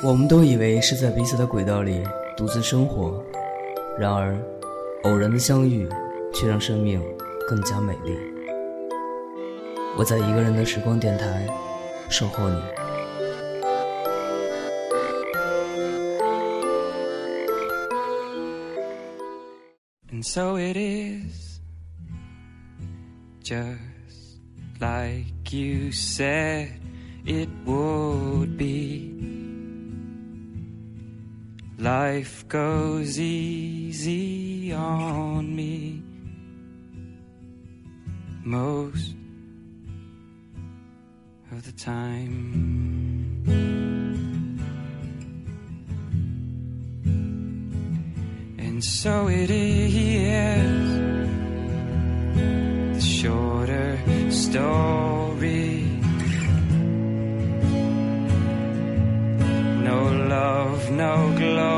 我们都以为是在彼此的轨道里独自生活，然而，偶然的相遇却让生命更加美丽。我在一个人的时光电台守候你。And so it is, just like you said it would be. Life goes easy on me most of the time. And so it is the shorter story. No love, no glory.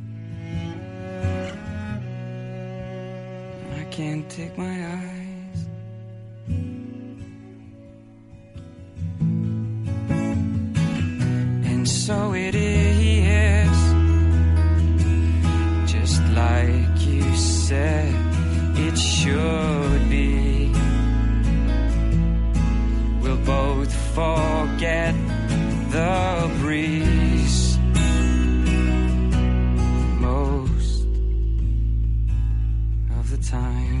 Can't take my eyes. And so it is, just like you said it should be. We'll both forget the time.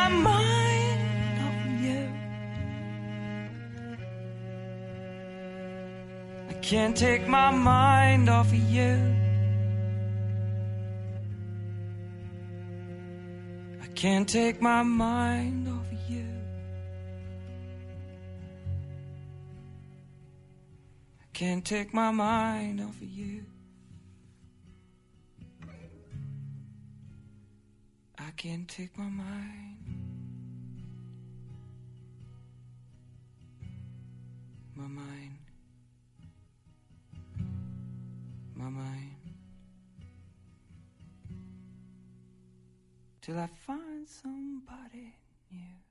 my mind off you. I can't take my mind off of you. I can't take my mind off of you. I can't take my mind off of you. can't take my mind. My mind. My mind. Till I find somebody new.